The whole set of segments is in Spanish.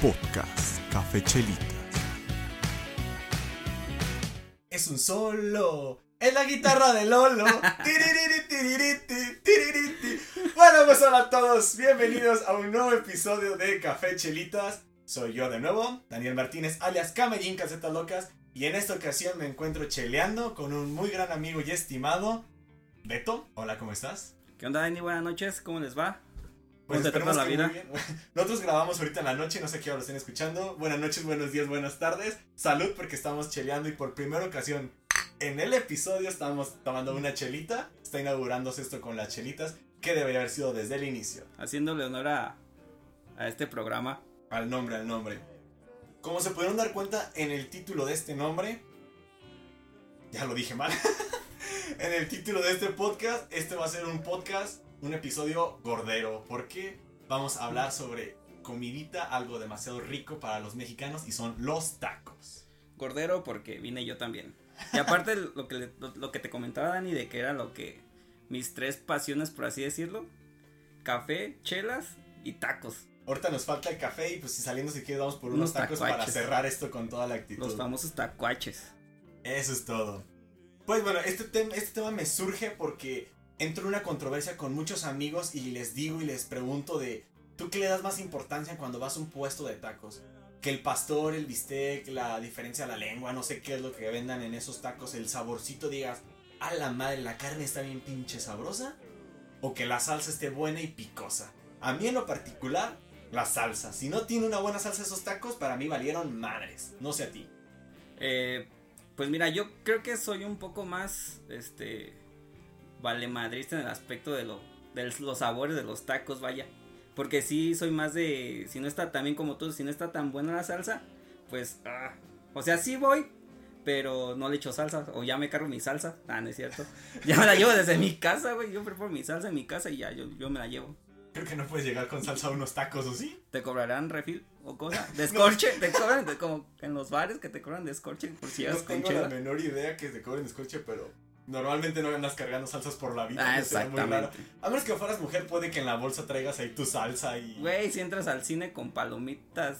Podcast Café Chelitas. Es un solo. Es la guitarra de Lolo. Tiririri, tiririti, tiririti. Bueno, pues hola a todos. Bienvenidos a un nuevo episodio de Café Chelitas. Soy yo de nuevo, Daniel Martínez, alias Camellín Casetas Locas. Y en esta ocasión me encuentro cheleando con un muy gran amigo y estimado, Beto. Hola, ¿cómo estás? ¿Qué onda, Dani? Buenas noches, ¿cómo les va? Pues ¿Cómo te esperemos trata la que muy vida? bien. Nosotros grabamos ahorita en la noche, no sé qué hora lo estén escuchando. Buenas noches, buenos días, buenas tardes. Salud porque estamos cheleando y por primera ocasión en el episodio estamos tomando una chelita. Está inaugurándose esto con las chelitas, que debería haber sido desde el inicio. Haciéndole honor a, a este programa. Al nombre, al nombre. Como se pudieron dar cuenta en el título de este nombre, ya lo dije mal. en el título de este podcast, este va a ser un podcast, un episodio gordero, porque vamos a hablar sobre comidita, algo demasiado rico para los mexicanos y son los tacos. Gordero porque vine yo también. Y aparte lo que, le- lo, lo que te comentaba, Dani, de que era lo que... Mis tres pasiones, por así decirlo. Café, chelas y tacos. Ahorita nos falta el café y pues si saliendo si quieres vamos por unos, Unos tacos para cerrar esto con toda la actitud. Los famosos tacuaches. Eso es todo. Pues bueno, este, tem- este tema me surge porque entro en una controversia con muchos amigos y les digo y les pregunto de, ¿tú qué le das más importancia cuando vas a un puesto de tacos? Que el pastor, el bistec, la diferencia de la lengua, no sé qué es lo que vendan en esos tacos, el saborcito, digas, a la madre, la carne está bien pinche sabrosa. O que la salsa esté buena y picosa. A mí en lo particular, la salsa. Si no tiene una buena salsa esos tacos, para mí valieron madres. No sé a ti. Eh, pues mira, yo creo que soy un poco más, este, valemadrista en el aspecto de, lo, de los sabores de los tacos, vaya. Porque sí soy más de, si no está también como tú, si no está tan buena la salsa, pues, ah, o sea, sí voy, pero no le echo salsa, o ya me cargo mi salsa, ah, no es cierto. Ya me la llevo desde mi casa, güey, yo preparo mi salsa en mi casa y ya, yo, yo me la llevo. Creo que no puedes llegar con salsa a unos tacos, ¿o sí? ¿Te cobrarán refil o cosa? Descorche, te cobran de- como en los bares que te cobran descorche por si No tengo la menor idea que se cobren escorche, pero normalmente no andas cargando salsas por la vida. Ah, sería muy raro. exactamente. A menos que fueras mujer, puede que en la bolsa traigas ahí tu salsa y. Güey, si entras al cine con palomitas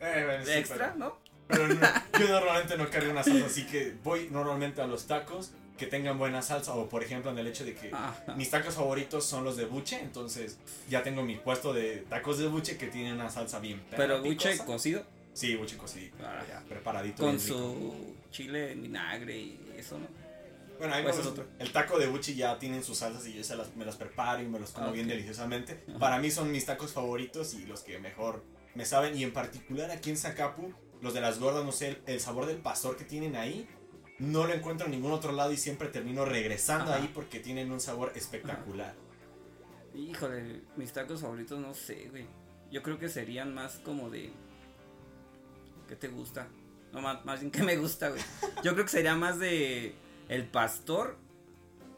Eh, bueno, sí, extra, pero- ¿no? Pero no, yo normalmente no cargo una salsa, así que voy normalmente a los tacos que tengan buena salsa. O por ejemplo, en el hecho de que Ajá. mis tacos favoritos son los de buche, entonces ya tengo mi puesto de tacos de buche que tienen una salsa bien Pero buche picosa. cocido Sí, buche cocido. Ah. ya, preparadito. con rico. su chile vinagre y eso, ¿no? Bueno, ahí Pues me es otro. El taco de buchi ya tienen sus salsas y yo se las, me las preparo y me los como Ah, bien deliciosamente. Ajá. Para mí son mis tacos favoritos y los que mejor me saben. Y en particular aquí en Zacapu, los de las gordas, no sé, el, el sabor del pastor que tienen ahí, no lo encuentro en ningún otro lado y siempre termino regresando Ajá. ahí porque tienen un sabor espectacular. Híjole, mis tacos favoritos no sé, güey. Yo creo que serían más como de ¿Qué te gusta? No, más, más bien que me gusta, güey. Yo creo que sería más de el pastor.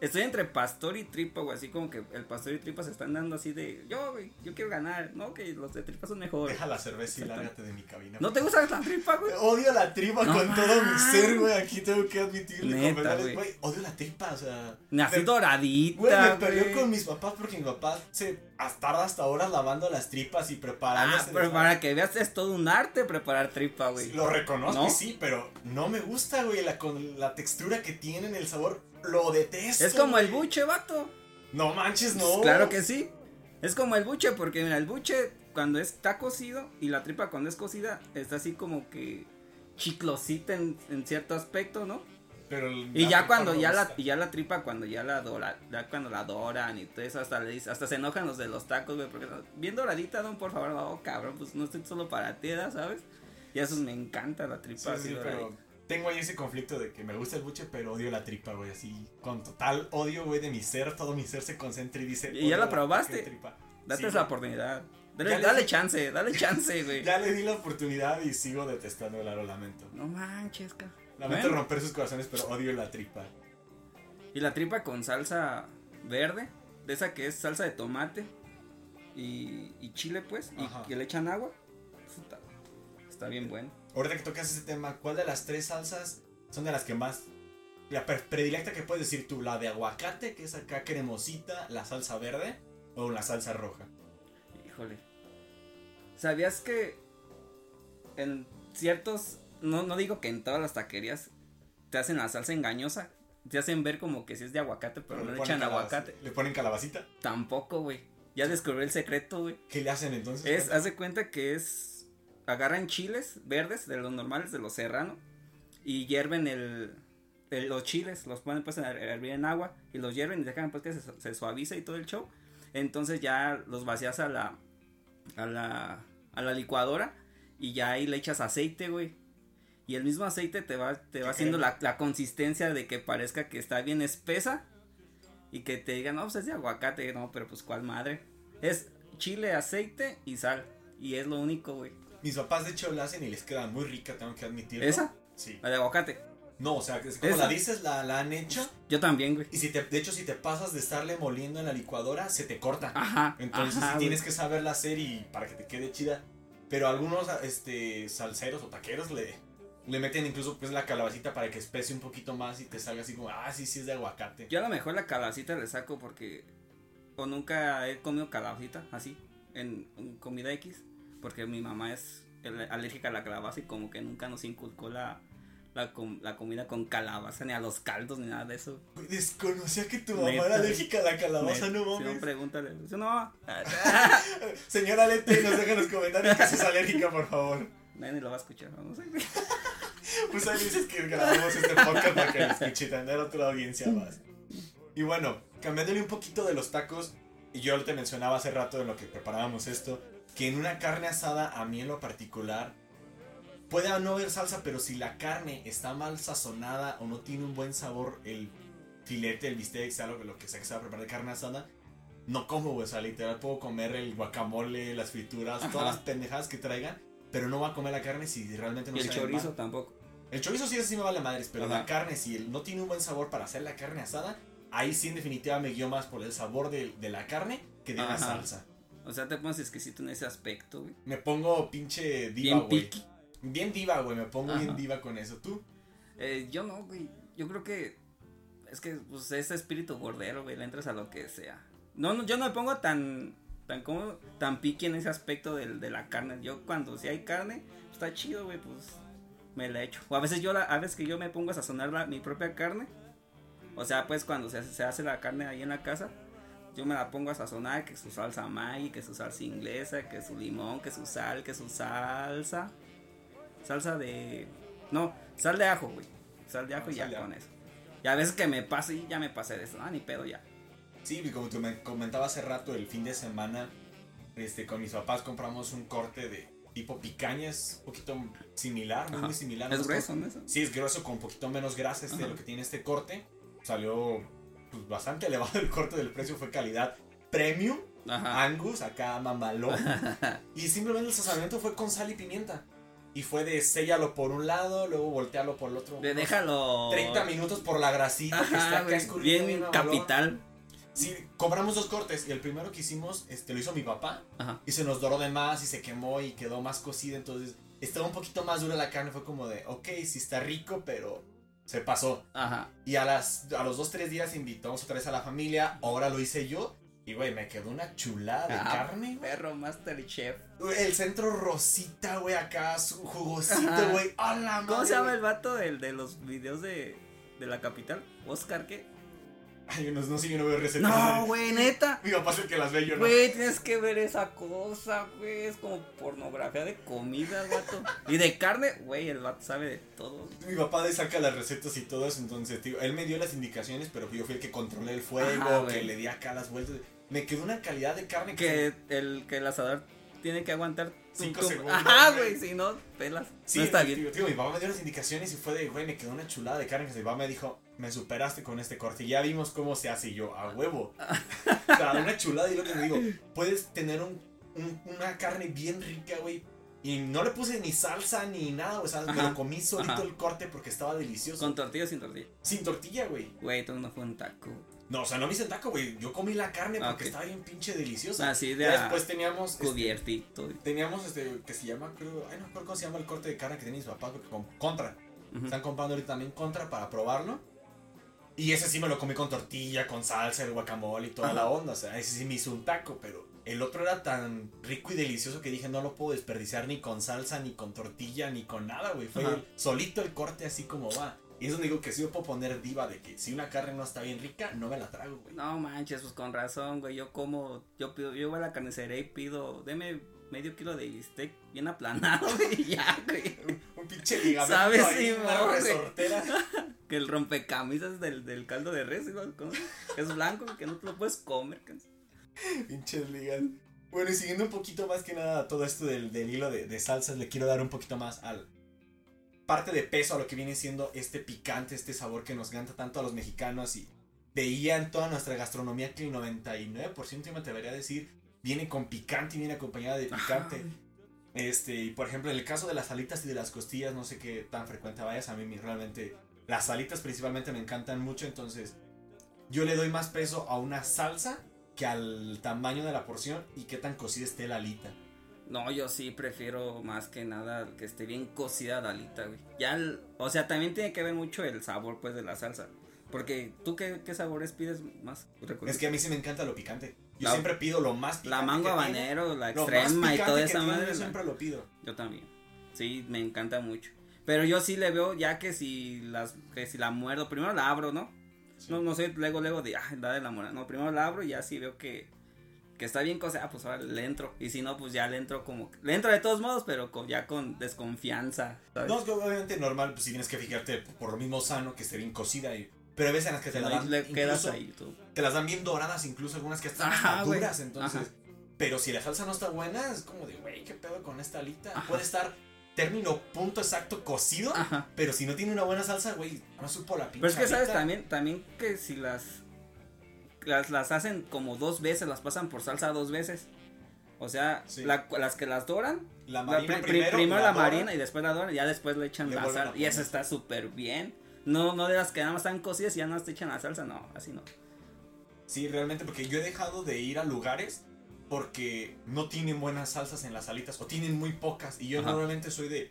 Estoy entre pastor y tripa, güey, así como que el pastor y tripa se están dando así de, yo, güey, yo quiero ganar, no, que los de tripa son mejores. Deja la cerveza y lárgate de mi cabina. ¿No te gusta la tripa, güey? Odio la tripa No con todo mi ser, güey. Aquí tengo que admitirle. Neta, güey. güey, Odio la tripa, o sea. Así me- doradita, Güey, me peleó con mis papás porque mi papá se tarda hasta horas lavando las tripas y preparándose. Ah, pero para que veas es todo un arte preparar tripa, güey. Lo reconozco, sí, pero no me gusta, güey, la, con la textura que tienen, el sabor, lo detesto. Es como el buche, vato. No manches, no. Pues Claro que sí. Es como el buche, porque mira, el buche cuando está cocido y la tripa cuando es cocida está así como que chiclosita en, en cierto aspecto, ¿no? Pero Y ya cuando no ya la, ya la tripa cuando ya la dora, ya cuando la doran y todo eso hasta le dice- hasta se enojan los de los tacos, güey, porque bien doradita, don, por favor, no, cabrón, pues no estoy solo para ti. ¿sabes? Y eso me encanta la tripa Sí, así sí, pero doradita. Tengo ahí ese conflicto de que me gusta el buche, pero odio la tripa, güey, así, con total odio, güey, de mi ser, todo mi ser se concentra y dice... ¿Y ya la probaste? tripa. Date Sí, esa oportunidad. Dale, le chance, dale chance, güey. Ya le di la oportunidad y sigo detestando lo lamento. No manches, ca. Lamento Bueno. romper sus corazones, pero odio la tripa. Y la tripa con salsa verde, de esa que es salsa de tomate y, y chile, pues, y que le echan agua. Está bien bueno. Ahorita que tocas ese tema, ¿cuál de las tres salsas son de las que más... La pre- predilecta que puedes decir tú, la de aguacate, que es acá cremosita, la salsa verde, o la salsa roja. Híjole. ¿Sabías que en ciertos, no, no digo que en todas las taquerías te hacen la salsa engañosa. Te hacen ver como que si es de aguacate, pero, no le echan aguacate. Le ponen calabacita. Tampoco, güey. Ya descubrí el secreto, güey. ¿Qué le hacen entonces? Es, haz de cuenta que es, agarran chiles verdes de los normales, de los serrano, y hierven el, el- los chiles, los ponen pues a her- hervir en agua, y los hierven y dejan pues que se, se suavice y todo el show. Entonces ya los vacías a la, a la, a la licuadora, y ya ahí le echas aceite, güey. Y el mismo aceite te va, te va haciendo la, la consistencia de que parezca que está bien espesa. Y que te digan, no, pues es de aguacate, no, pero pues cuál madre. Es chile, aceite y sal. Y es lo único, güey. Mis papás de hecho la hacen y les queda muy rica, tengo que admitirlo. ¿Esa? Sí. La de aguacate. No, o sea, es como ¿Esa? la dices, la, la han hecho. Yo también, güey. Y si te, de hecho, si te pasas de estarle moliendo en la licuadora, se te corta. Ajá. Entonces ajá, sí tienes que saberla hacer y para que te quede chida. Pero algunos este salseros o taqueros le, le meten incluso pues la calabacita para que especie un poquito más y te salga así como, ah, sí, sí es de aguacate. Yo a lo mejor la calabacita le saco porque. O nunca he comido calabacita así. En, en comida X. Porque mi mamá es al- alérgica a la calabaza y como que nunca nos inculcó la. La, com- la comida con calabaza, ni a los caldos, ni nada de eso. Desconocía que tu mamá Neta. era alérgica a la calabaza, no Si no, mames. pregúntale. Si no, Señora Lete, nos deja en los comentarios que si es alérgica, por favor. nadie lo va a escuchar. No sé. Pues ahí dices que grabamos este podcast para que lo escuche, tener otra audiencia más. Y bueno, cambiándole un poquito de los tacos, y yo te mencionaba hace rato en lo que preparábamos esto, que en una carne asada, a mí en lo particular, puede no haber salsa, pero si la carne está mal sazonada o no tiene un buen sabor, el filete, el bistec, sea lo, lo que sea que se va a preparar de carne asada, no como, güey, o sea, literal puedo comer el guacamole, las frituras, Ajá. todas las pendejadas que traigan, pero no voy a comer la carne si realmente no Y el sabe chorizo mal. tampoco. El chorizo sí, ese sí me vale madres, pero Ajá. la carne, si no tiene un buen sabor para hacer la carne asada, ahí sí en definitiva me guío más por el sabor de, de la carne que de la Ajá. salsa. O sea, te pones exquisito en ese aspecto, güey. Me pongo pinche diva, Bien güey. Bien diva, güey, me pongo Ajá. bien diva con eso. ¿Tú? Eh, yo no, güey. Yo creo que. Es que, pues, ese espíritu gordero, güey. Le entras a lo que sea. No, no, yo no me pongo tan. Tan como. Tan piqui en ese aspecto del, de la carne. Yo, cuando si hay carne, está chido, güey, pues. Me la echo. O a veces yo, la, a veces que yo me pongo a sazonar la- mi propia carne. O sea, pues, cuando se, se hace la carne ahí en la casa. Yo me la pongo a sazonar, que su salsa Maggi, que su salsa inglesa, que su limón, que su sal, que su salsa. Salsa de. No, sal de ajo, güey. Sal de ajo Ah, y ya sal de con eso. Y a veces que me pase y ya me pasé de eso. Ah, ni pedo ya. Sí, y como te me comentaba hace rato, el fin de semana, este, con mis papás compramos un corte de tipo picaña, es un poquito similar, muy, muy similar. Es grueso, ¿no? Eso? Sí, es grueso con un poquito menos grasa este, Ajá. lo que tiene este corte. Salió pues, bastante elevado el corte del precio, fue calidad premium, Ajá. Angus, acá mamalón. y simplemente el sazonamiento fue con sal y pimienta. Y fue de séllalo por un lado, luego voltealo por el otro. De déjalo. 30 minutos por la grasita que está acá escurriendo Bien capital. Sí, compramos dos cortes y el primero que hicimos este, lo hizo mi papá Ajá. y se nos doró de más y se quemó y quedó más cocida, entonces estaba un poquito más dura la carne, fue como de, ok, sí está rico, pero se pasó. Ajá. Y a, las, a los dos, tres días invitamos otra vez a la familia, ahora lo hice yo y, güey, me quedó una chulada de Ah, carne, güey. Perro Master Chef. Güey, El centro rosita, güey, acá, su jugosito, güey, a la ¿Cómo madre, se llama el vato del, de los videos de, de la capital? ¿Oscar qué? Ay, no, no sé, yo no veo recetas. No, güey, neta. Mi papá es el que las ve, yo no. Güey, tienes que ver esa cosa, güey. Es como pornografía de comida, vato. Y de carne, güey, el vato sabe de todo. Mi papá le saca las recetas y todo eso, entonces, tío, él me dio las indicaciones, pero yo fui el que controlé el fuego, Ajá, que le di acá las vueltas. Me quedó una calidad de carne que... Que el, que el asador tiene que aguantar Cinco tu- segundos, Ajá, güey. si no, pelas. Sí, no está tío, bien. Tío, mi papá me dio las indicaciones y fue de, güey, me quedó una chulada de carne que mi papá me dijo, me superaste con este corte, y ya vimos cómo se hace y yo, a huevo. o sea, una chulada y lo que te digo, puedes tener un, un- una carne bien rica, güey. Y no le puse ni salsa ni nada, o sea, me Ajá, lo comí solito ajá. el corte porque estaba delicioso. Con tortilla o sin tortilla. Sin tortilla, güey. Güey, todo no fue un taco. No, o sea, no me hice el taco, güey. Yo comí la carne porque Ah, estaba bien pinche deliciosa. Así de Ya a después teníamos. este, cubiertito. teníamos este que se llama, creo. Ay, no me acuerdo cómo se llama el corte de carne que tiene mis papás, con Contra. Están comprando ahorita también Contra para probarlo. Y ese sí me lo comí con tortilla, con salsa, el guacamole y toda Ajá. la onda. O sea, ese sí me hizo un taco, pero el otro era tan rico y delicioso que dije, no lo puedo desperdiciar ni con salsa, ni con tortilla, ni con nada, güey. Fue el- solito el corte así como va. Y es donde digo que sí me puedo poner diva de que si una carne no está bien rica, no me la trago, güey. No manches, pues con razón, güey. Yo como, yo pido, yo voy a la carnicería y pido, deme medio kilo de bistec bien aplanado, güey, ya, güey. Un pinche ligamento ¿Sabes? ahí, Sí, una resortera. Que el rompecamisas del, del caldo de res, igual, ¿cómo? es blanco, que no te lo puedes comer. Pinches ligas. Bueno, y siguiendo un poquito más que nada todo esto del, del hilo de, de salsas, le quiero dar un poquito más al parte de peso a lo que viene siendo este picante, este sabor que nos encanta tanto a los mexicanos y veía en toda nuestra gastronomía que el 99% yo me atrevería a decir viene con picante y viene acompañada de picante. Este, y por ejemplo, en el caso de las alitas y de las costillas, no sé qué tan frecuente vayas, a mí me- realmente las alitas principalmente me encantan mucho, entonces yo le doy más peso a una salsa que al tamaño de la porción y qué tan cocida esté la alita. No, yo sí prefiero más que nada que esté bien cocida la alita, güey. Ya, el- o sea, también tiene que ver mucho el sabor, pues, de la salsa. Porque, ¿tú qué, qué sabores pides más? Es que a mí sí me encanta lo picante. Yo La- siempre pido lo más picante. La mango habanero, la extrema y toda esa madre. Yo siempre lo pido. Yo también. Sí, me encanta mucho. Pero yo sí le veo ya que si las que si la muerdo, primero la abro, ¿no? No no sé, luego luego de ah, la de la muerda. No, primero la abro y ya si veo que que está bien cocida, pues ahora le entro. Y si no, pues ya le entro como le entro de todos modos, pero con, ya con desconfianza, ¿sabes? No, es que obviamente normal, pues si tienes que fijarte por lo mismo sano que esté bien cocida. Y, pero hay veces en las que te la dan. le quedas incluso- ahí tú. Te las dan bien doradas, incluso algunas que están Ajá, entonces. Ajá. Pero si la salsa no está buena, es como de, güey, ¿qué pedo con esta alita? Ajá. Puede estar término punto exacto cocido, Ajá. pero si no tiene una buena salsa, güey, no supo la pinche Pero es que sabes también también que si las las, las hacen como dos veces, las pasan por salsa dos veces. O sea, Sí. la- las que las doran, La marina pri- primero, primero, la, marina y después la doran, y ya después le echan Le la sal. Y poner. está súper bien. No, no de las que nada más están cocidas y ya no te echan la salsa, no, así no. Sí, realmente, porque yo he dejado de ir a lugares porque no tienen buenas salsas en las alitas o tienen muy pocas. Y yo Ajá. normalmente soy de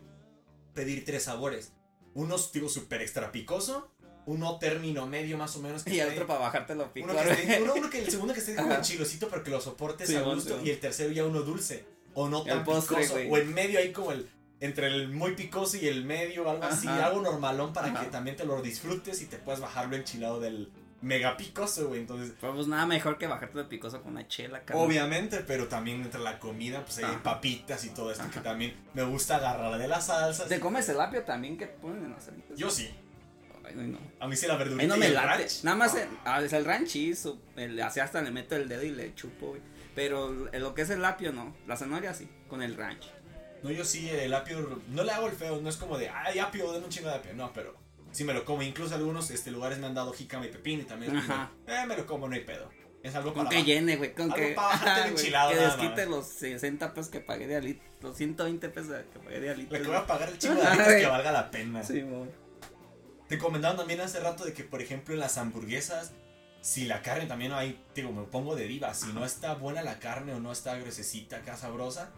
pedir tres sabores. Uno, digo, súper extra picoso. Uno término medio más o menos. que Y el otro para bajarte lo pico. uno, que esté- uno- uno que el segundo que esté como Ajá. chilosito pero que lo soportes Sí, a gusto. sí. Y el tercero ya uno dulce. O no tan postre, picoso. güey. O en medio ahí como el... Entre el muy picoso y el medio, algo así, algo normalón para Ajá. que también te lo disfrutes y te puedas bajar lo enchilado del mega picoso, güey. Entonces, Pero pues nada mejor que bajarte lo picoso con una chela, cabrón. Obviamente, pero también entre la comida, pues hay Ajá. papitas y todo esto que también me gusta agarrar de las salsas. ¿Te comes el apio también que ponen en las alitas? Yo sí. Ay, no. A mí sí la verdurita no y me el late. ranch. Nada más Ah. el, ah, el ranch y el, así hasta le meto el dedo y le chupo, güey. Pero lo que es el apio no. La zanahoria sí, con el ranch. No, yo sí, el apio, no le hago el feo, no es como de, ay, apio, dame un chingo de apio. No, pero sí me lo como. Incluso algunos este, lugares me han dado jícama y pepino y también Ajá. eh, me lo como, no hay pedo. Es algo Con para que llene, güey. Con Algo que. pa' bajarte el güey, enchilado Que nada desquite los 60 pesos que pagué de alita. Los 120 pesos que pagué de alita. Le que voy a pagar el chingo de Ay. alitas que valga la pena. Sí, mo. Te comentaban también hace rato de que, por ejemplo, en las hamburguesas, si la carne también ahí, digo, me pongo de diva, si no está buena la carne o no está gruesecita, acá sabrosa,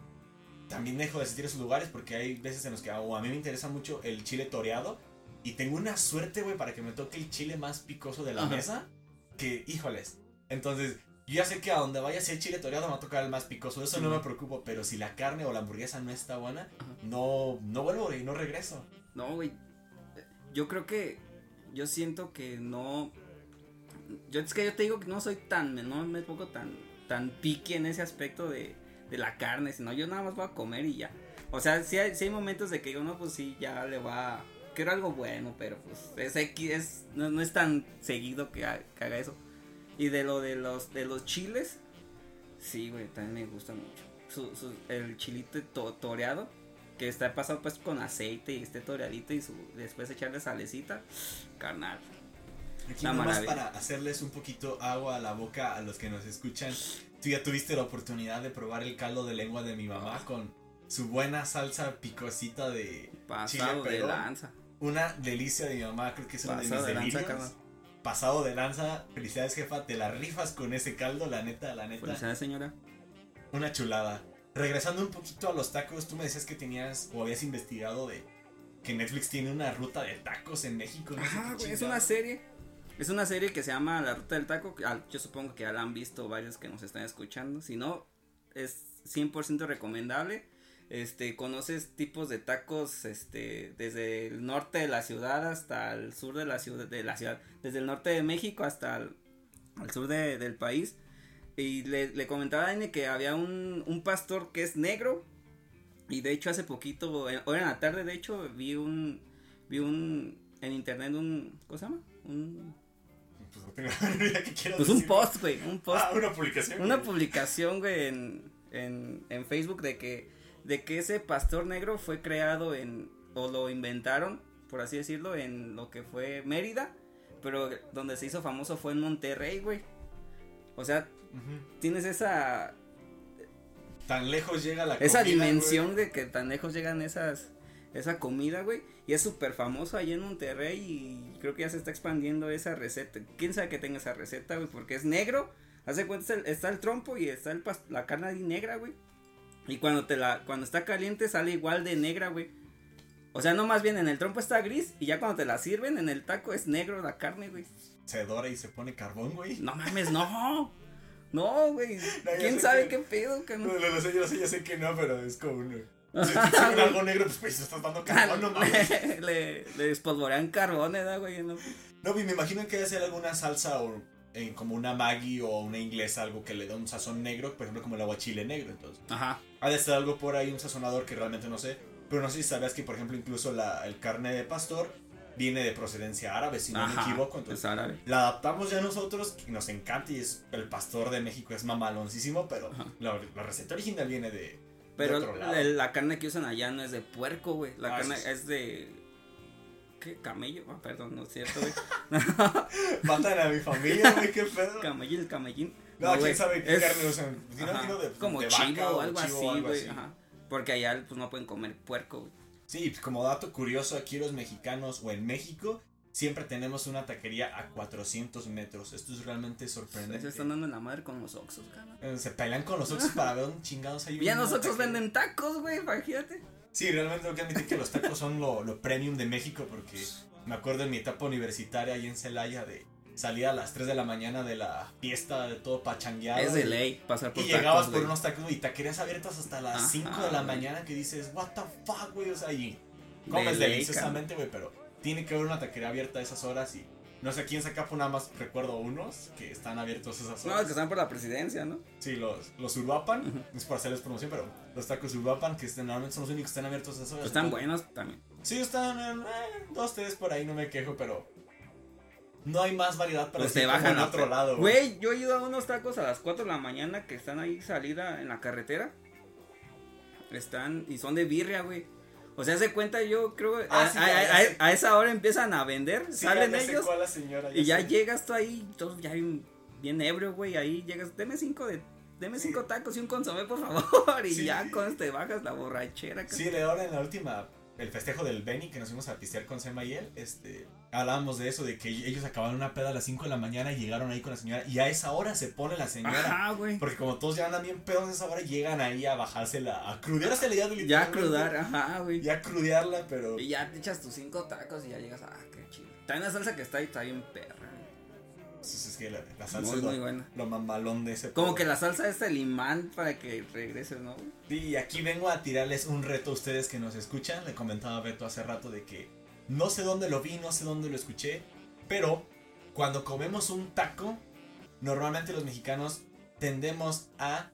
también dejo de asistir a esos lugares porque hay veces en los que o a mí me interesa mucho el chile toreado y tengo una suerte, güey, para que me toque el chile más picoso de la Ajá. mesa que, híjoles. Entonces, yo ya sé que a donde vaya si el chile toreado me va a tocar el más picoso, eso no me preocupo, pero si la carne o la hamburguesa no está buena, Ajá. no, no vuelvo y no regreso. No, güey. Yo creo que. Yo siento que no. Yo es que yo te digo que no soy tan. No me pongo tan. Tan piqui en ese aspecto de. De la carne. Sino yo nada más voy a comer y ya. O sea, sí hay, sí hay momentos de que digo, no, pues sí, ya le va. Quiero algo bueno, pero pues. Es X. Es, no, no es tan seguido que, ha- que haga eso. Y de lo de los. De los chiles. Sí, güey, también me gusta mucho. Su, su- el chilito to- toreado que está pasado pues con aceite y esté toreadito y su, después echarle salecita, carnal. Aquí Una nomás maravilla. para hacerles un poquito agua a la boca a los que nos escuchan. Tú ya tuviste la oportunidad de probar el caldo de lengua de mi mamá con su buena salsa picosita de Pasado Chile, de lanza. Una delicia de mi mamá, creo que es uno de mis de lanza. Pasado de lanza, felicidades jefa, te la rifas con ese caldo, la neta, la neta. Felicidades, señora. Una chulada. Regresando un poquito a los tacos, tú me decías que tenías o habías investigado de que Netflix tiene una ruta de tacos en México. no qué güey, es una serie Es una serie que se llama La Ruta del Taco. ah, Yo supongo que ya la han visto varios que nos están escuchando. Si no, es 100% recomendable. Este, conoces tipos de tacos, este, desde el norte de la ciudad hasta el sur de la ciudad, de la ciudad, desde el norte de México hasta el sur de- del país. Y le, le comentaba a N que había un, un pastor que es negro. Y de hecho hace poquito, eh, hoy en la tarde de hecho, vi un, vi un, en internet un, ¿cómo se llama? Un, Pues no tengo idea que quieras pues un post, güey, un post. Ah, una publicación. Una güey. publicación, güey, en, en, en Facebook de que, de que ese pastor negro fue creado en, o lo inventaron, por así decirlo, en lo que fue Mérida, pero donde se hizo famoso fue en Monterrey, güey. O sea, tienes esa, Tan lejos llega la esa comida, dimensión de que tan lejos llegan esas, esa comida, güey. Y es súper famoso ahí en Monterrey y creo que ya se está expandiendo esa receta. ¿Quién sabe que tenga esa receta, güey? Porque es negro. Hace cuenta, está el, trompo y está el la carne ahí negra, güey. Y cuando te la, cuando está caliente sale igual de negra, güey. O sea, no más bien en el trompo está gris y ya cuando te la sirven en el taco es negro la carne, güey. güey. Se dora y se pone carbón, güey. No mames, no. No, güey. No, ¿Quién sabe que- qué pedo, que No, no? sé, yo sé, yo sé que no, pero es como un... Si te algo negro, pues, pues estás dando carbón, no mames. le, le, espolvorean carbones, ¿da, güey? No. No, me imagino que debe ser alguna salsa o eh, como una Maggi o una inglesa, algo que le da un sazón negro, por ejemplo, como el aguachile negro, entonces. Ajá. Ha de ser algo por ahí, un sazonador que realmente no sé. Pero no sé si sabías que, por ejemplo, incluso la, el carne de pastor viene de procedencia árabe, si no me equivoco. Entonces, es árabe. la adaptamos ya nosotros y nos encanta y es el pastor de México es mamaloncísimo, pero la, la receta original viene de, de Pero otro lado. la, la carne que usan allá no es de puerco, güey. La Ah, carne es de. ¿Qué? Camello. Ah, perdón, no es cierto, güey. Matan a mi familia, güey, qué pedo. Camello, el camellín. No, quién güey, sabe qué es- carne usan. No, ajá, aquí no de- como de chivo vaca o algo chivo así, o güey. Ajá. Porque allá pues no pueden comer puerco, güey. Sí, pues, como dato curioso, aquí los mexicanos o en México siempre tenemos una taquería a 400 metros. Esto es realmente Se sorprendente. están dando en la madre con los oxos, carnal. Eh, Se pelean con los oxos para ver un chingados ahí. Ya los oxos venden tacos, güey, imagínate. Sí, realmente tengo que admitir que los tacos son lo, lo premium de México porque me acuerdo en mi etapa universitaria ahí en Celaya de salir a las 3 de la mañana de la fiesta de todo pachangueado. Es de ley pasar por Y tacos, llegabas por unos tacos y taquerías abiertas hasta las Ajá, 5 de la mañana que dices, what the fuck, güey, o sea, y De comes ley, deliciosamente, güey, pero tiene que haber una taquería abierta a esas horas y no sé quién saca, nada más recuerdo unos que están abiertos esas No, horas. que están por la presidencia, ¿no? Sí, los, los no es por hacerles promoción, pero los tacos Uruapan, que están- normalmente son los únicos que están abiertos esas horas. Pues están buenos también. Sí, están eh, dos, tres por ahí, no me quejo, pero no hay más variedad para Pues te bajan en a otro lado. Güey, yo he ido a unos tacos a las 4 de la mañana que están ahí salida en la carretera. Están y son de birria, güey. O sea, se cuenta yo creo Ah, a, sí, a- ya, ya a- sé. a esa hora empiezan a vender, Sí, salen ya ellos cuál la señora, y ya sé. llegas tú ahí, todo ya bien, ebrio, güey, ahí llegas, deme cinco de deme cinco tacos y un consomé, por favor, y Sí. ya con este bajas la borrachera. cabrón. Sí, de ahora en la última, el festejo del Benny que nos fuimos a pistear con Sema y él, este, hablábamos de eso, de que ellos acabaron una peda a las 5 de la mañana y llegaron ahí con la señora, y a esa hora se pone la señora. Ajá, güey. Porque como todos ya andan bien pedos a esa hora, llegan ahí a bajársela, a crudeársela ya Ya literalmente. crudar, ajá, güey. Ya crudearla, pero... Y ya te echas tus cinco tacos y ya llegas, ah, qué chido. También la salsa que está ahí está bien perra. Güey. pues, es que la, la salsa Muy, es lo, muy buena. lo mamalón de ese Como pedo. que la salsa es el imán para que regreses, ¿no? Y aquí vengo a tirarles un reto a ustedes que nos escuchan. Le comentaba a Beto hace rato de que no sé dónde lo vi, no sé dónde lo escuché, pero cuando comemos un taco, normalmente los mexicanos tendemos a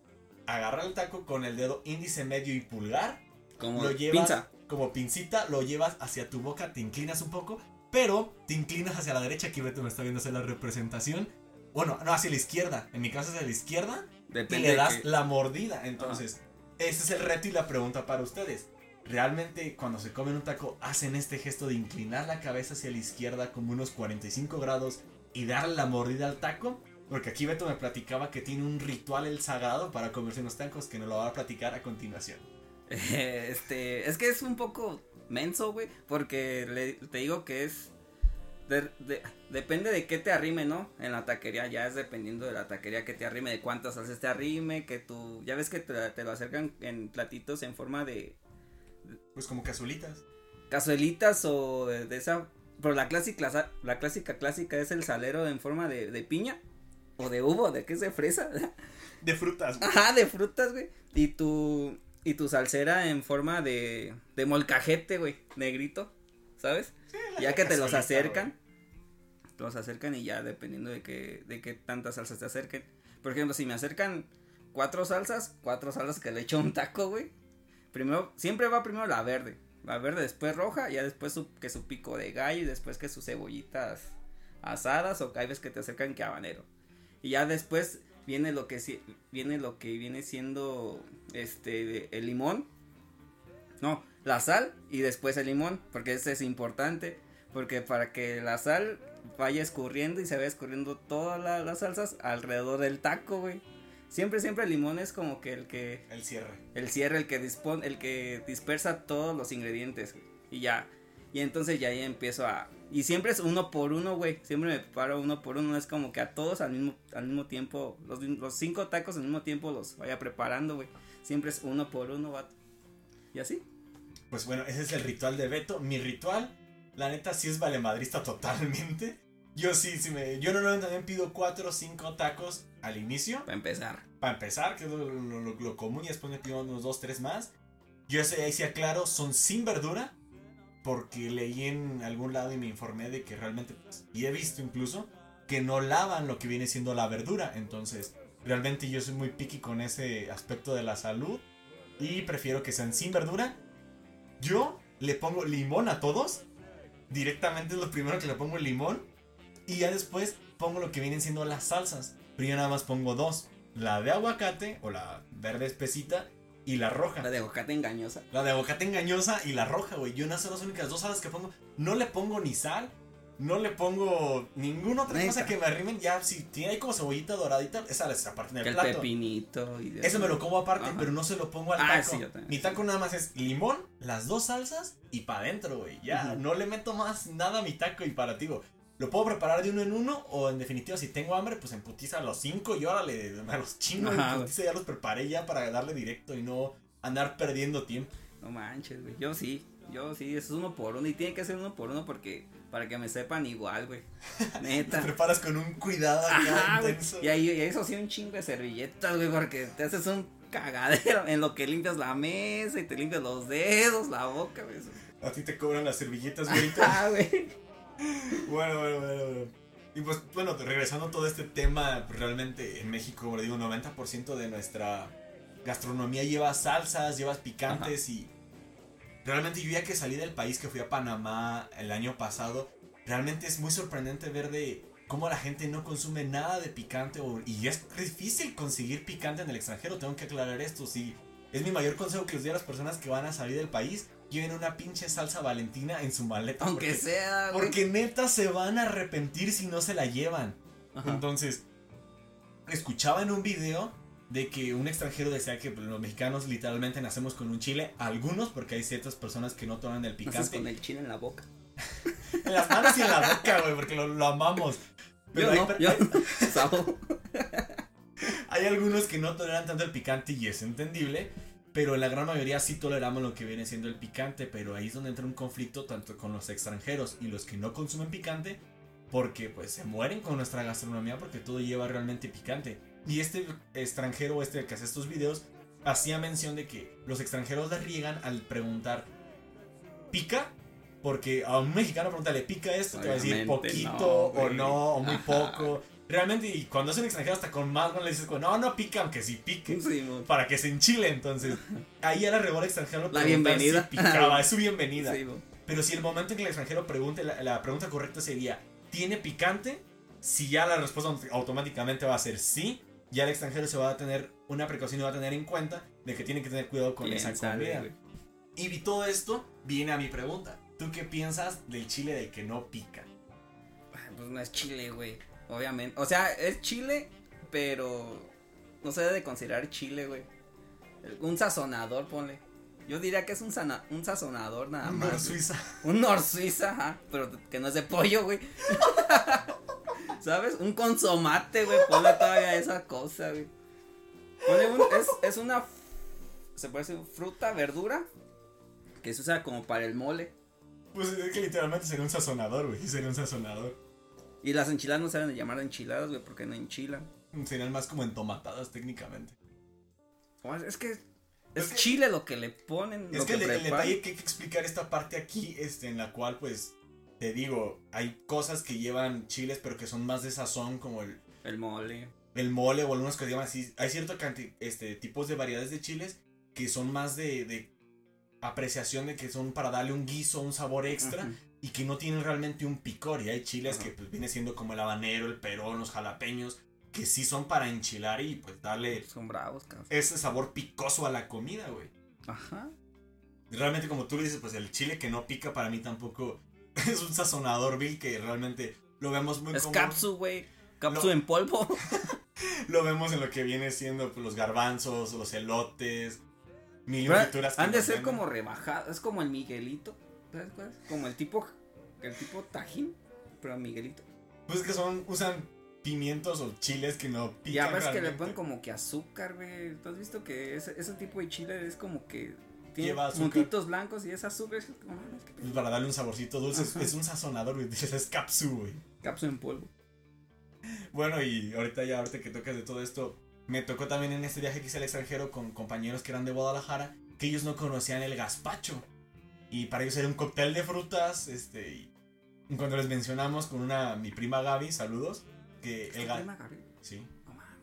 agarrar el taco con el dedo índice medio y pulgar, Como lo llevas pinza. como pincita, lo llevas hacia tu boca, te inclinas un poco, pero te inclinas hacia la derecha. Aquí Beto me está viendo hacer la representación. Bueno, no, hacia la izquierda. En mi caso hacia la izquierda y le das que- la mordida. Entonces, ese es el reto y la pregunta para ustedes. ¿Realmente cuando se comen un taco hacen este gesto de inclinar la cabeza hacia la izquierda como unos 45 grados y darle la mordida al taco? Porque aquí Beto me platicaba que tiene un ritual el sagrado para comerse unos tacos que nos lo va a platicar a continuación. Este, es que es un poco menso, güey, porque le- te digo que es de- de- depende de qué te arrime, ¿no? En la taquería ya es dependiendo de la taquería que te arrime, de cuántas salsas te arrime, que tú, ya ves que te, te lo acercan en platitos en forma de Pues como cazulitas. cazuelitas o de, de esa Pero la clásica, la clásica clásica es el salero en forma de, de piña. O de uvo, de qué es de fresa. De frutas, güey. Ajá, de frutas, güey. Y tu, y tu salsera en forma de, de molcajete, güey, negrito, ¿sabes? ya que te los acercan, te los acercan y ya dependiendo de que, de qué tantas salsas te acerquen. Por ejemplo, si me acercan cuatro salsas, cuatro salsas que le echo un taco, güey. Primero, siempre va primero la verde. La verde, después roja, ya después su, que su pico de gallo y después que sus cebollitas asadas o hay veces que te acercan que habanero. Y ya después viene lo que viene lo que viene siendo este el limón. No, la sal y después el limón, porque ese es importante, porque para que la sal vaya escurriendo y se vaya escurriendo todas la- las salsas alrededor del taco, güey. Siempre, siempre el limón es como que el que El cierre. el cierre, el que dispone, el que dispersa todos los ingredientes, güey. Y ya. Y entonces ya, ya empiezo a. Y siempre es uno por uno, güey. Siempre me preparo uno por uno. Es como que a todos al mismo, al mismo tiempo. Los, los cinco tacos al mismo tiempo los vaya preparando, güey. Siempre es uno por uno, vato. Y así. Pues bueno, ese es el ritual de Beto. Mi ritual, la neta, sí es valemadrista totalmente. Yo sí, sí me. Yo normalmente también pido cuatro o cinco tacos al inicio. Para empezar. Para empezar, que es lo, lo- lo- lo común, y después me pido unos dos, tres más. Yo ese ahí sí aclaro, son sin verdura. Porque leí en algún lado y me informé de que realmente, pues, y he visto incluso, que no lavan lo que viene siendo la verdura. Entonces, realmente yo soy muy picky con ese aspecto de la salud. Y prefiero que sean sin verdura. Yo le pongo limón a todos. Directamente es lo primero que le pongo el limón. Y ya después pongo lo que vienen siendo las salsas. Pero yo nada más pongo dos. La de aguacate o la verde espesita y la roja. La de aguacate engañosa. La de aguacate engañosa y la roja, güey. Yo no son las únicas dos salas que pongo. No le pongo ni sal. No le pongo ninguna otra Neta. cosa que me arrimen. Ya, si tiene ahí como cebollita doradita, esa es aparte del Que el plato. pepinito y Eso me lo como aparte, Ajá. pero no se lo pongo al Ah, taco. sí, yo también. Mi taco nada más es limón, las dos salsas y para adentro, güey. Ya, no le meto más nada a mi taco y para ti, digo, Lo puedo preparar de uno en uno o en definitiva si tengo hambre, pues en putiza a los cinco y órale, me los chingo Ajá, en putiza ya los preparé ya para darle directo y no andar perdiendo tiempo. No manches, güey. Yo sí, yo sí, eso es uno por uno. Y tiene que ser uno por uno porque para que me sepan igual, güey. Te Neta. preparas con un cuidado Ajá, intenso. Y ahí y eso sí un chingo de servilletas, güey, porque te haces un cagadero en lo que limpias la mesa y te limpias los dedos, la boca, güey. A ti te cobran las servilletas, güey. Ah, güey. Bueno, bueno, bueno, bueno. Y pues, bueno, regresando a todo este tema, pues, realmente en México, como le digo, 90% de nuestra gastronomía lleva salsas, lleva picantes y realmente yo ya que salí del país, que fui a Panamá el año pasado, realmente es muy sorprendente ver de cómo la gente no consume nada de picante o, y es difícil conseguir picante en el extranjero, tengo que aclarar esto, sí. Es mi mayor consejo que les doy a las personas que van a salir del país, lleven una pinche salsa valentina en su maleta. Aunque porque- sea, güey. porque neta se van a arrepentir si no se la llevan. Ajá. Entonces, escuchaba en un video de que un extranjero decía que pues, los mexicanos literalmente nacemos con un chile. Algunos, porque hay ciertas personas que no toman el picante. con el chile en la boca. En las manos y en la boca, güey, porque lo, lo amamos. Pero yo hay, no, yo hay- hay algunos que no toleran tanto el picante y es entendible. Pero en la gran mayoría sí toleramos lo que viene siendo el picante. Pero ahí es donde entra un conflicto tanto con los extranjeros y los que no consumen picante. Porque pues se mueren con nuestra gastronomía porque todo lleva realmente picante. Y este extranjero, este que hace estos videos, hacía mención de que los extranjeros la riegan al preguntar, ¿pica? Porque a un mexicano pregúntale, ¿pica esto? Te va a decir poquito no, o no, o muy poco. Realmente, y cuando es un extranjero hasta con más, le dices, no, no pica, aunque sí pique. Sí. Para que se enchile, entonces. Ahí a la rebora extranjero La bienvenida. si picaba, es su bienvenida. Sí. Pero si el momento en que el extranjero pregunte, la, la pregunta correcta sería, ¿tiene picante? Si ya la respuesta aut- automáticamente va a ser sí, ya el extranjero se va a tener una precaución y va a tener en cuenta de que tiene que tener cuidado con Bien esa comida. Y vi todo esto, viene a mi pregunta. ¿Tú qué piensas del chile del que no pica? Pues no es chile, güey. Obviamente. O sea, es chile, pero no se debe de considerar chile, güey. Un sazonador, ponle. Yo diría que es un, sana- un sazonador nada Un más. Nor güey. Suiza. Un Nor Suiza, ajá, pero que no es de pollo, güey. ¿Sabes? Un consomate, güey. Ponle todavía esa cosa, güey. Ponle un. Es, es una. Se puede decir fruta, verdura. Que se usa como para el mole. Pues es que literalmente sería un sazonador, güey. Sería un sazonador. Y las enchiladas no se deben de llamar enchiladas, güey, porque no enchilan. Serían más como entomatadas técnicamente. O es- Es que Es es que- chile lo que le ponen. Es lo que el, detalle que hay que explicar esta parte aquí, este, en la cual, pues, te digo, hay cosas que llevan chiles, pero que son más de sazón, como el, El mole. el mole o algunos que llaman así. Hay ciertos este, tipos de variedades de chiles que son más de, de apreciación de que son para darle un guiso, un sabor extra. Y que no tienen realmente un picor. Y hay chiles Ajá. que pues viene siendo como el habanero, el perón, los jalapeños, que sí son para enchilar y pues darle Son bravos, cabrón. ese sabor picoso a la comida, güey. Ajá. Realmente como tú le dices, pues el chile que no pica para mí tampoco es un sazonador, Bill, que realmente lo vemos muy Es común. capsu, güey. Capsu Lo- en polvo. Lo vemos en lo que viene siendo pues, los garbanzos, los elotes, mil Pero frituras que Han de ser como rebajado. Es como el Miguelito. ¿Sabes cuál es? Como el tipo. El tipo tajín. Pero Miguelito. Pues que son, usan pimientos o chiles que no pican Ya ves que le ponen como que azúcar, güey. ¿Tú has visto que ese, ese tipo de chile es como que tiene Lleva azúcar. puntitos blancos y es azúcar? Es como, "Ah, es que Pues para darle un saborcito dulce. Ajá. Es un sazonador, güey. Es capsu, güey. Capsu en polvo. Bueno, y ahorita ya, ahorita que tocas de todo esto, me tocó también en este viaje que hice al extranjero con compañeros que eran de Guadalajara, que ellos no conocían el gazpacho. Y para ellos era un cóctel de frutas, este, y cuando les mencionamos con una, mi prima Gaby, saludos, que el ¿Está ga- prima, Gabriel? Sí, No mames.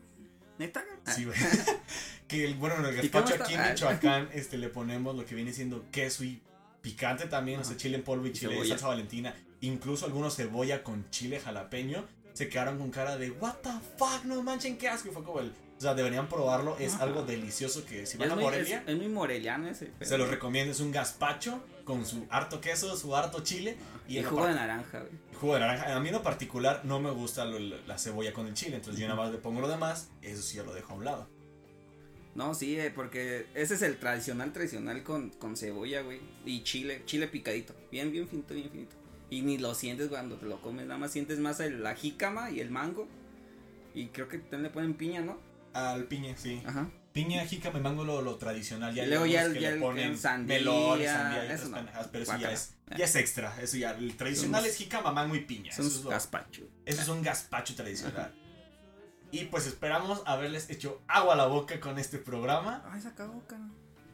¿Neta? Sí, güey. que el, bueno, en el ¿Y cómo gazpacho aquí en Ah. Michoacán, este, le ponemos lo que viene siendo queso y picante también, o sea, chile en polvo y Y chile cebolla. salsa valentina, incluso algunos cebolla con chile jalapeño, se quedaron con cara de what the fuck, no manchen qué asco, y fue como el, o sea, deberían probarlo, es Ajá. algo delicioso que si van es, a muy, Morelia, es, es muy moreliano ese. pero- se los recomiendo, es un gazpacho con su harto queso, su harto chile y, jugo de naranja, güey. jugo de naranja. A mí en lo particular no me gusta lo- la cebolla con el chile, entonces yo nada más le pongo lo demás, eso sí ya lo dejo a un lado. No, sí, eh, porque ese es el tradicional, tradicional con, con cebolla, güey. Y chile, chile picadito. Bien, bien finito, bien finito. Y ni lo sientes cuando te lo comes, nada más sientes más el, la jícama y el mango. Y creo que también le ponen piña, ¿no? Al piña, sí. Ajá. Piña, jícama, mango, lo, lo tradicional. Ya Y luego ya el- que ya le ponen el sandía, melón y sandía y otras no. pero eso ya es, ya es extra. Eso ya, el tradicional es jícama, mango y piña. Eso es, lo- gazpacho. eso es un gazpacho tradicional. Y pues esperamos haberles hecho agua a la boca con este programa. Ay, saca boca.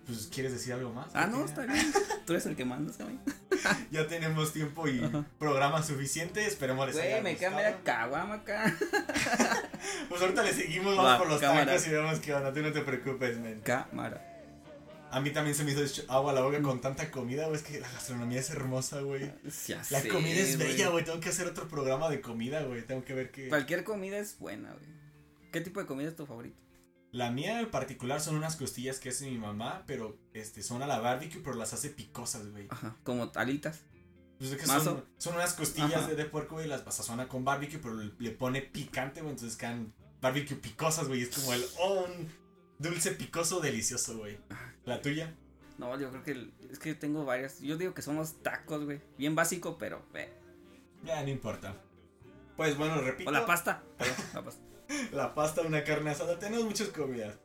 Pues, ¿quieres decir algo más? Ah, no, está bien. Tú eres el que mandas, güey. Ya tenemos tiempo y Ajá. programa suficiente. Esperemos les haya Güey, me queda media caguama acá. Pues ahorita le seguimos, vamos Va, por los cámara. tacos y vemos qué onda. Tú no te preocupes, men. Cámara. A mí también se me hizo agua a la boca con tanta comida, güey. Es que la gastronomía es hermosa, güey. Ya La sé, comida es bella, güey. Tengo que hacer otro programa de comida, güey. Tengo que ver qué. Cualquier comida es buena, güey. ¿Qué tipo de comida es tu favorito? La mía en particular son unas costillas que hace mi mamá, pero este son a la barbecue, pero las hace picosas, güey. Ajá. Como alitas. Pues es que son, son unas costillas de, de puerco, güey, las sazona con barbecue, pero le, le pone picante, güey. Entonces quedan barbecue picosas, güey. Es como el, oh, un dulce picoso delicioso, güey. La tuya. No, yo creo que el- es que tengo varias. Yo digo que son los tacos, güey. Bien básico, pero. eh. Ya, no importa. Pues bueno, repito. O la pasta. Perdón, la pasta. La pasta, una carne asada, tenemos muchas comidas.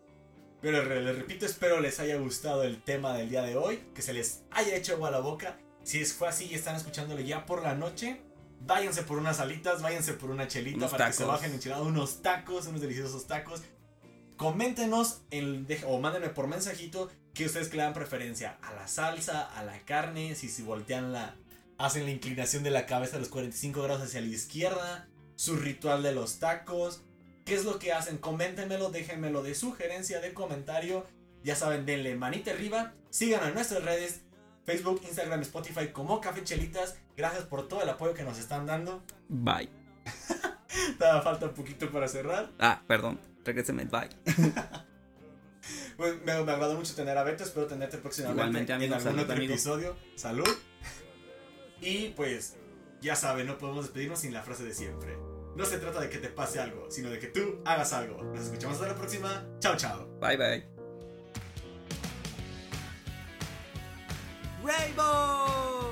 Pero les repito, espero les haya gustado el tema del día de hoy, que se les haya hecho agua a la boca. Si es fue así y están escuchándolo ya por la noche, váyanse por unas alitas, váyanse por una chelita Unos para que se bajen enchilados, unos tacos, unos deliciosos tacos. Coméntenos deja- o mándenme por mensajito que ustedes que le dan preferencia a la salsa, a la carne, si se voltean la, hacen la inclinación de la cabeza a los 45 grados hacia la izquierda, su ritual de los tacos, qué es lo que hacen, coméntenmelo, déjenmelo de sugerencia, de comentario, ya saben, denle manita arriba, síganos en nuestras redes, Facebook, Instagram, Spotify como Café Chelitas, gracias por todo el apoyo que nos están dando, Bye. todavía falta un poquito para cerrar, Ah, perdón. Regréseme. Bye. pues me, me agradó mucho tener a Beto, espero tenerte próximamente Igualmente, en algún salud, otro episodio, salud, y pues, ya saben, no podemos despedirnos sin la frase de siempre. No se trata de que te pase algo, sino de que tú hagas algo. Nos escuchamos hasta la próxima. Chao, chao. Bye, bye. Rainbow.